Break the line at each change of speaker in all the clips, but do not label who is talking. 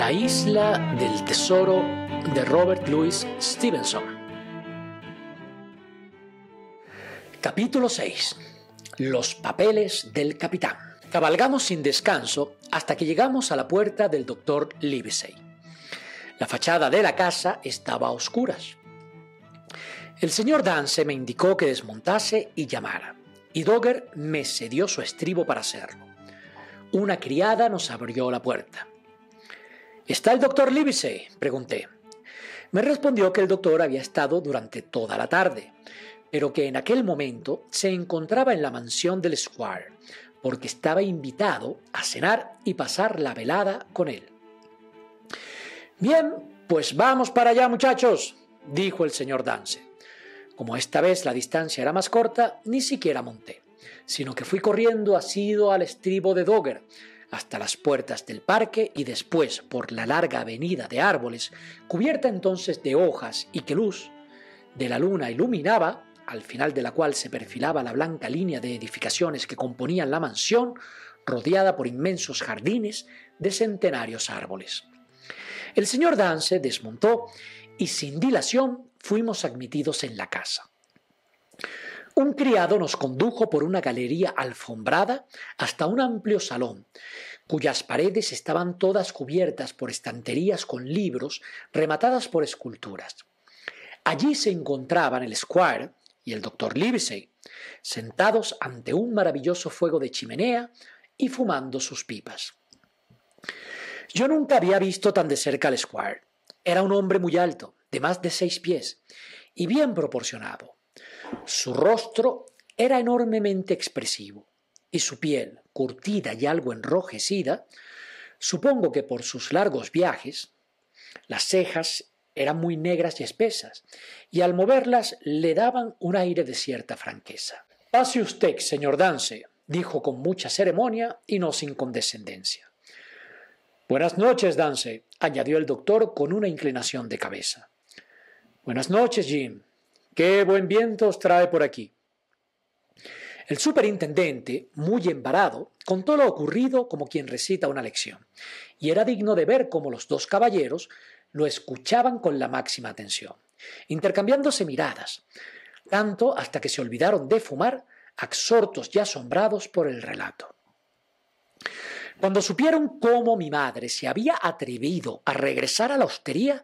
La isla del tesoro de Robert Louis Stevenson. Capítulo 6. Los papeles del capitán. Cabalgamos sin descanso hasta que llegamos a la puerta del doctor Livesey. La fachada de la casa estaba a oscuras. El señor Dance me indicó que desmontase y llamara, y Dogger me cedió su estribo para hacerlo. Una criada nos abrió la puerta. ¿Está el doctor Livesey? pregunté. Me respondió que el doctor había estado durante toda la tarde, pero que en aquel momento se encontraba en la mansión del Squire, porque estaba invitado a cenar y pasar la velada con él. Bien, pues vamos para allá, muchachos, dijo el señor Dance. Como esta vez la distancia era más corta, ni siquiera monté, sino que fui corriendo asido al estribo de Dogger, hasta las puertas del parque y después por la larga avenida de árboles, cubierta entonces de hojas y que luz de la luna iluminaba, al final de la cual se perfilaba la blanca línea de edificaciones que componían la mansión, rodeada por inmensos jardines de centenarios árboles. El señor Dance desmontó y sin dilación fuimos admitidos en la casa. Un criado nos condujo por una galería alfombrada hasta un amplio salón, cuyas paredes estaban todas cubiertas por estanterías con libros rematadas por esculturas. Allí se encontraban el Squire y el doctor Livesey, sentados ante un maravilloso fuego de chimenea y fumando sus pipas. Yo nunca había visto tan de cerca al Squire. Era un hombre muy alto, de más de seis pies, y bien proporcionado. Su rostro era enormemente expresivo y su piel, curtida y algo enrojecida, supongo que por sus largos viajes, las cejas eran muy negras y espesas, y al moverlas le daban un aire de cierta franqueza. Pase usted, señor Dance, dijo con mucha ceremonia y no sin condescendencia. Buenas noches, Dance, añadió el doctor con una inclinación de cabeza. Buenas noches, Jim, Qué buen viento os trae por aquí. El superintendente, muy embarado, contó lo ocurrido como quien recita una lección, y era digno de ver cómo los dos caballeros lo escuchaban con la máxima atención, intercambiándose miradas, tanto hasta que se olvidaron de fumar, absortos y asombrados por el relato. Cuando supieron cómo mi madre se había atrevido a regresar a la hostería,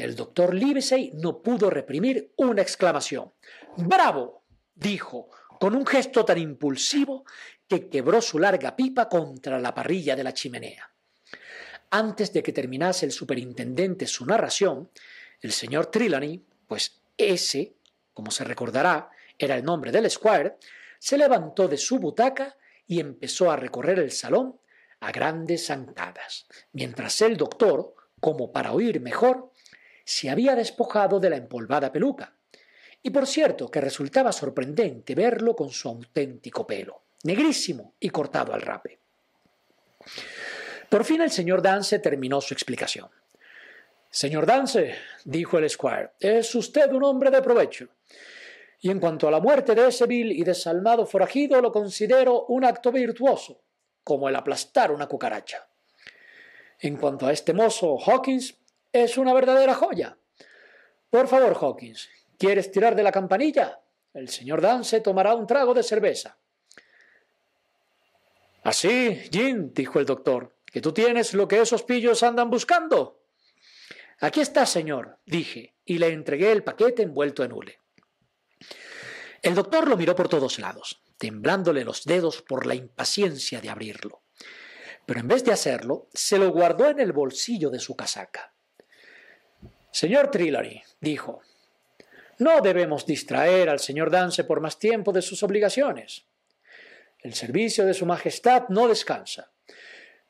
el doctor Livesey no pudo reprimir una exclamación. ¡Bravo! dijo, con un gesto tan impulsivo que quebró su larga pipa contra la parrilla de la chimenea. Antes de que terminase el superintendente su narración, el señor Trelawney, pues ese, como se recordará, era el nombre del Squire, se levantó de su butaca y empezó a recorrer el salón a grandes zancadas, mientras el doctor, como para oír mejor, se había despojado de la empolvada peluca. Y por cierto que resultaba sorprendente verlo con su auténtico pelo, negrísimo y cortado al rape. Por fin el señor Dance terminó su explicación. Señor Dance, dijo el Squire, es usted un hombre de provecho. Y en cuanto a la muerte de ese vil y desalmado forajido, lo considero un acto virtuoso, como el aplastar una cucaracha. En cuanto a este mozo Hawkins, es una verdadera joya. Por favor, Hawkins, ¿quieres tirar de la campanilla? El señor Dance tomará un trago de cerveza. Así, Jim, dijo el doctor, que tú tienes lo que esos pillos andan buscando. Aquí está, señor, dije, y le entregué el paquete envuelto en hule. El doctor lo miró por todos lados, temblándole los dedos por la impaciencia de abrirlo. Pero en vez de hacerlo, se lo guardó en el bolsillo de su casaca. Señor Trillary, dijo, no debemos distraer al señor Dance por más tiempo de sus obligaciones. El servicio de su Majestad no descansa,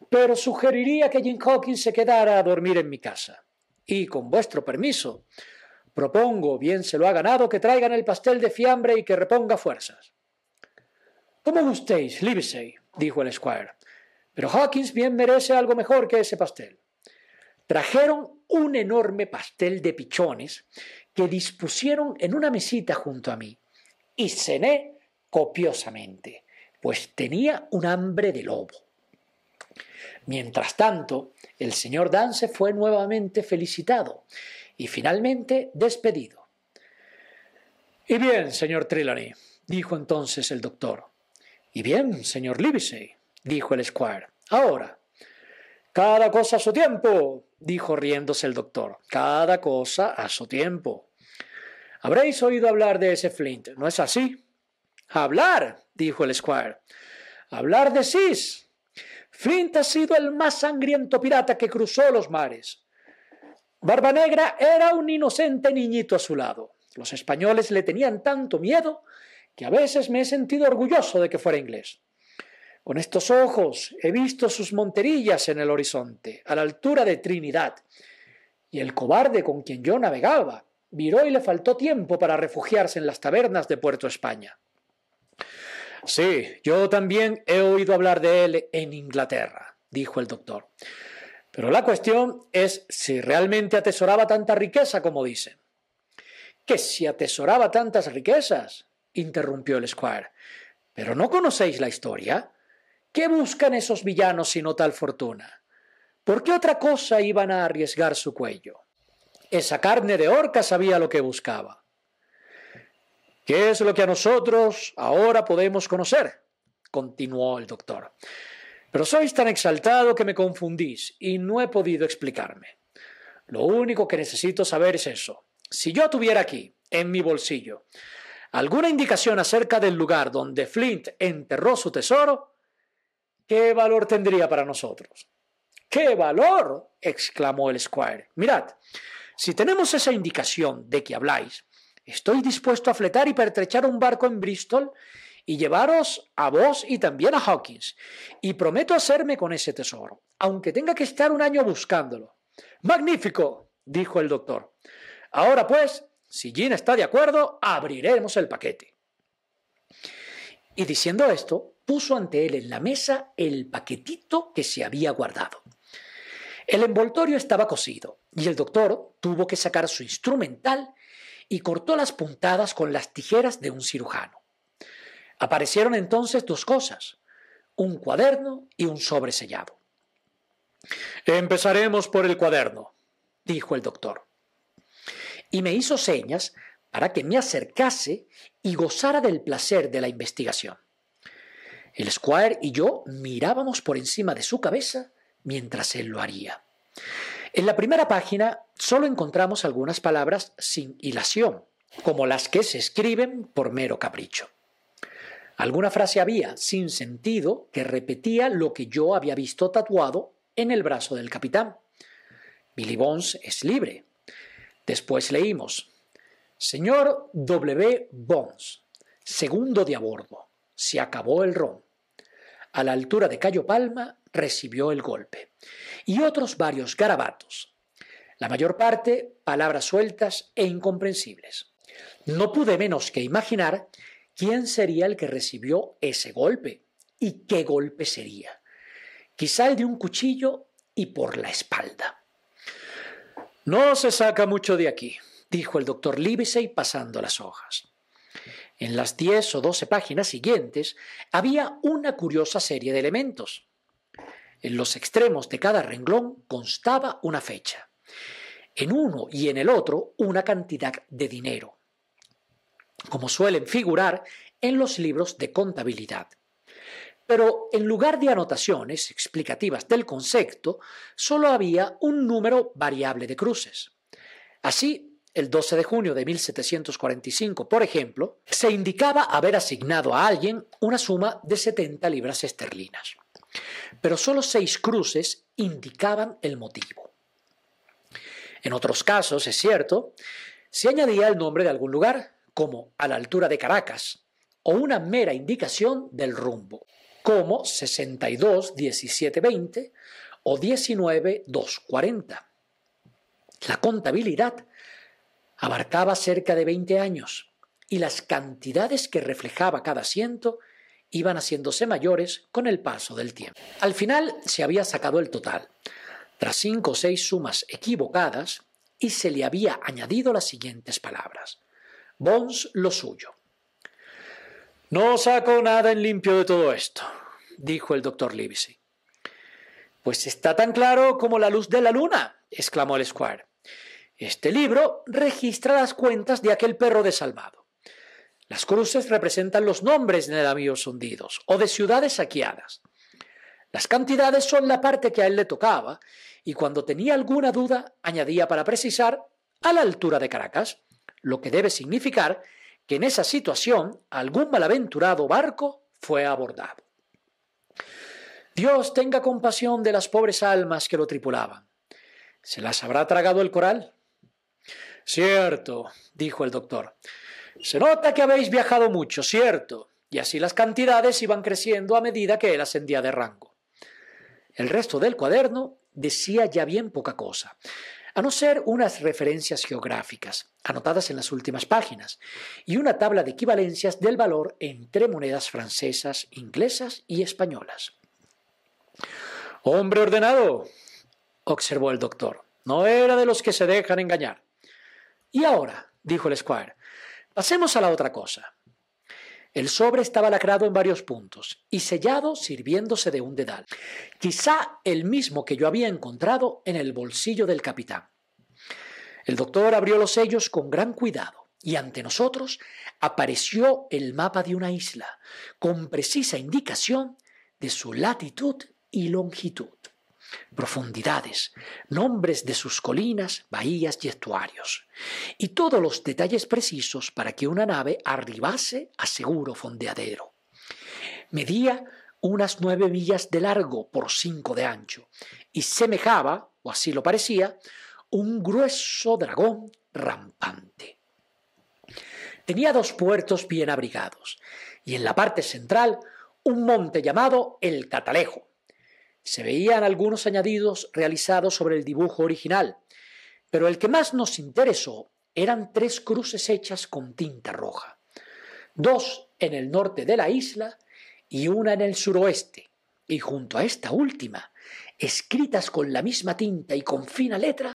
pero sugeriría que Jim Hawkins se quedara a dormir en mi casa. Y, con vuestro permiso, propongo, bien se lo ha ganado, que traigan el pastel de fiambre y que reponga fuerzas. Como gustéis, Livesey, dijo el Squire, pero Hawkins bien merece algo mejor que ese pastel. Trajeron un enorme pastel de pichones que dispusieron en una mesita junto a mí y cené copiosamente, pues tenía un hambre de lobo. Mientras tanto, el señor Dance fue nuevamente felicitado y finalmente despedido. Y bien, señor Trelawney, dijo entonces el doctor. Y bien, señor Livesey, dijo el squire. Ahora, cada cosa a su tiempo, dijo riéndose el doctor. Cada cosa a su tiempo. Habréis oído hablar de ese Flint, ¿no es así? Hablar, dijo el squire. Hablar de Sis. Flint ha sido el más sangriento pirata que cruzó los mares. Barba Negra era un inocente niñito a su lado. Los españoles le tenían tanto miedo que a veces me he sentido orgulloso de que fuera inglés. Con estos ojos he visto sus monterillas en el horizonte, a la altura de Trinidad, y el cobarde con quien yo navegaba viró y le faltó tiempo para refugiarse en las tabernas de Puerto España. Sí, yo también he oído hablar de él en Inglaterra, dijo el doctor. Pero la cuestión es si realmente atesoraba tanta riqueza como dicen. ¿Que si atesoraba tantas riquezas? interrumpió el squire. ¿Pero no conocéis la historia? ¿Qué buscan esos villanos sino tal fortuna? ¿Por qué otra cosa iban a arriesgar su cuello? Esa carne de orca sabía lo que buscaba. ¿Qué es lo que a nosotros ahora podemos conocer? continuó el doctor. Pero sois tan exaltado que me confundís y no he podido explicarme. Lo único que necesito saber es eso. Si yo tuviera aquí, en mi bolsillo, alguna indicación acerca del lugar donde Flint enterró su tesoro, ¿qué valor tendría para nosotros? ¡Qué valor! exclamó el squire. Mirad, si tenemos esa indicación de que habláis, estoy dispuesto a fletar y pertrechar un barco en Bristol y llevaros a vos y también a Hawkins, y prometo hacerme con ese tesoro, aunque tenga que estar un año buscándolo. Magnífico, dijo el doctor. Ahora pues, si Jean está de acuerdo, abriremos el paquete. Y diciendo esto, puso ante él en la mesa el paquetito que se había guardado. El envoltorio estaba cosido y el doctor tuvo que sacar su instrumental y cortó las puntadas con las tijeras de un cirujano. Aparecieron entonces dos cosas, un cuaderno y un sobresellado. Empezaremos por el cuaderno, dijo el doctor. Y me hizo señas para que me acercase y gozara del placer de la investigación. El squire y yo mirábamos por encima de su cabeza mientras él lo haría. En la primera página solo encontramos algunas palabras sin hilación, como las que se escriben por mero capricho. Alguna frase había, sin sentido, que repetía lo que yo había visto tatuado en el brazo del capitán. Billy Bones es libre. Después leímos, Señor W. Bones, segundo de a bordo, se acabó el ron. A la altura de Cayo Palma recibió el golpe. Y otros varios garabatos. La mayor parte palabras sueltas e incomprensibles. No pude menos que imaginar quién sería el que recibió ese golpe y qué golpe sería. Quizá el de un cuchillo y por la espalda. No se saca mucho de aquí, dijo el doctor Livesey pasando las hojas. En las diez o doce páginas siguientes había una curiosa serie de elementos. En los extremos de cada renglón constaba una fecha. En uno y en el otro una cantidad de dinero como suelen figurar en los libros de contabilidad. Pero en lugar de anotaciones explicativas del concepto, solo había un número variable de cruces. Así, el 12 de junio de 1745, por ejemplo, se indicaba haber asignado a alguien una suma de 70 libras esterlinas. Pero solo seis cruces indicaban el motivo. En otros casos, es cierto, se añadía el nombre de algún lugar, como a la altura de Caracas, o una mera indicación del rumbo, como 62 17 20 o 19 2 40. La contabilidad abarcaba cerca de 20 años y las cantidades que reflejaba cada asiento iban haciéndose mayores con el paso del tiempo. Al final se había sacado el total, tras cinco o seis sumas equivocadas, y se le había añadido las siguientes palabras. Bones lo suyo. No saco nada en limpio de todo esto, dijo el doctor Livesey. Pues está tan claro como la luz de la luna, exclamó el Squire. Este libro registra las cuentas de aquel perro desalmado. Las cruces representan los nombres de navíos hundidos o de ciudades saqueadas. Las cantidades son la parte que a él le tocaba, y cuando tenía alguna duda añadía para precisar a la altura de Caracas, lo que debe significar que en esa situación algún malaventurado barco fue abordado. Dios tenga compasión de las pobres almas que lo tripulaban. ¿Se las habrá tragado el coral? Cierto, dijo el doctor. Se nota que habéis viajado mucho, cierto, y así las cantidades iban creciendo a medida que él ascendía de rango. El resto del cuaderno decía ya bien poca cosa, a no ser unas referencias geográficas, anotadas en las últimas páginas, y una tabla de equivalencias del valor entre monedas francesas, inglesas y españolas. Hombre ordenado, observó el doctor, no era de los que se dejan engañar. Y ahora, dijo el squire, pasemos a la otra cosa. El sobre estaba lacrado en varios puntos y sellado sirviéndose de un dedal, quizá el mismo que yo había encontrado en el bolsillo del capitán. El doctor abrió los sellos con gran cuidado y ante nosotros apareció el mapa de una isla, con precisa indicación de su latitud y longitud profundidades, nombres de sus colinas, bahías y estuarios, y todos los detalles precisos para que una nave arribase a seguro fondeadero. Medía unas nueve millas de largo por cinco de ancho, y semejaba, o así lo parecía, un grueso dragón rampante. Tenía dos puertos bien abrigados, y en la parte central un monte llamado el Catalejo, se veían algunos añadidos realizados sobre el dibujo original, pero el que más nos interesó eran tres cruces hechas con tinta roja, dos en el norte de la isla y una en el suroeste, y junto a esta última, escritas con la misma tinta y con fina letra,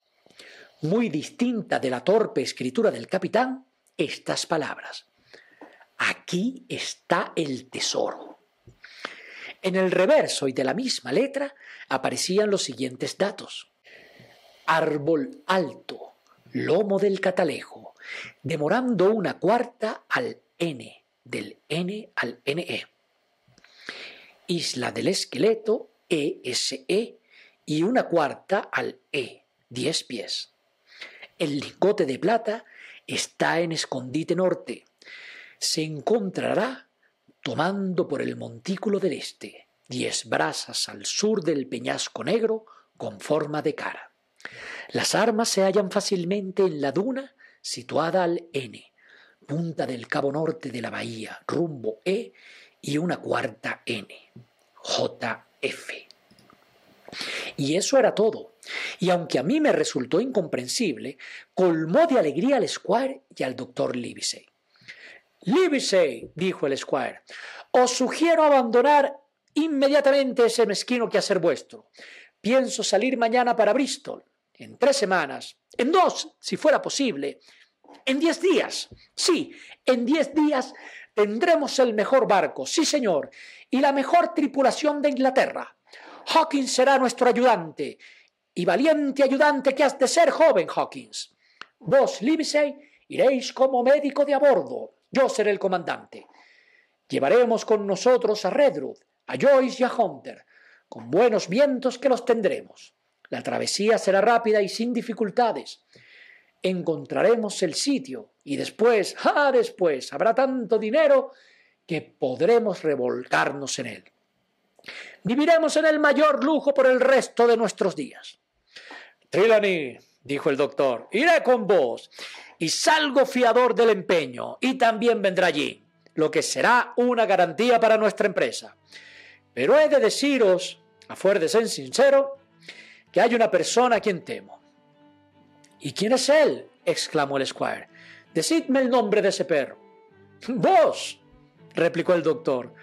muy distinta de la torpe escritura del capitán, estas palabras. Aquí está el tesoro. En el reverso y de la misma letra aparecían los siguientes datos. Árbol alto, lomo del catalejo, demorando una cuarta al N, del N al NE. Isla del esqueleto, ESE, e, y una cuarta al E, diez pies. El lingote de plata está en escondite norte. Se encontrará tomando por el montículo del este, diez brazas al sur del peñasco negro con forma de cara. Las armas se hallan fácilmente en la duna situada al N, punta del cabo norte de la bahía, rumbo E y una cuarta N, JF. Y eso era todo. Y aunque a mí me resultó incomprensible, colmó de alegría al Squire y al doctor Livesey. Livesey, dijo el squire, os sugiero abandonar inmediatamente ese mezquino quehacer vuestro. Pienso salir mañana para Bristol, en tres semanas, en dos, si fuera posible, en diez días. Sí, en diez días tendremos el mejor barco, sí señor, y la mejor tripulación de Inglaterra. Hawkins será nuestro ayudante, y valiente ayudante que has de ser, joven Hawkins. Vos, Livesey, iréis como médico de a bordo yo seré el comandante. Llevaremos con nosotros a Redruth, a Joyce y a Hunter, con buenos vientos que los tendremos. La travesía será rápida y sin dificultades. Encontraremos el sitio y después, ah, después, habrá tanto dinero que podremos revolcarnos en él. Viviremos en el mayor lujo por el resto de nuestros días. Trelawney, dijo el doctor, iré con vos y salgo fiador del empeño y también vendrá allí, lo que será una garantía para nuestra empresa. Pero he de deciros, a fuer de ser sincero, que hay una persona a quien temo. ¿Y quién es él? exclamó el squire. Decidme el nombre de ese perro. Vos, replicó el doctor,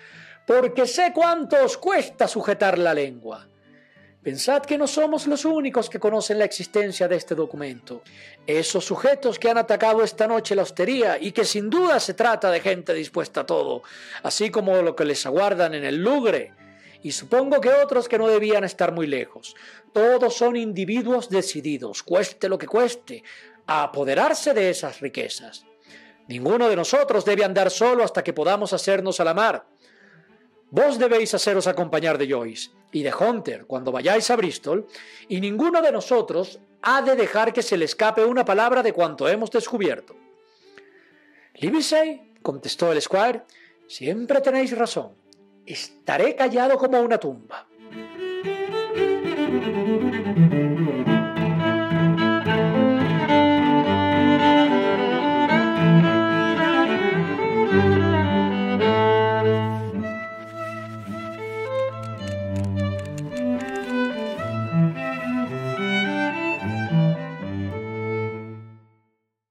porque sé cuánto os cuesta sujetar la lengua. Pensad que no somos los únicos que conocen la existencia de este documento. Esos sujetos que han atacado esta noche la hostería y que sin duda se trata de gente dispuesta a todo, así como lo que les aguardan en el Lugre y supongo que otros que no debían estar muy lejos. Todos son individuos decididos, cueste lo que cueste, a apoderarse de esas riquezas. Ninguno de nosotros debe andar solo hasta que podamos hacernos a la mar. Vos debéis haceros acompañar de Joyce y de Hunter cuando vayáis a Bristol, y ninguno de nosotros ha de dejar que se le escape una palabra de cuanto hemos descubierto. Livesey, contestó el Squire, siempre tenéis razón. Estaré callado como una tumba.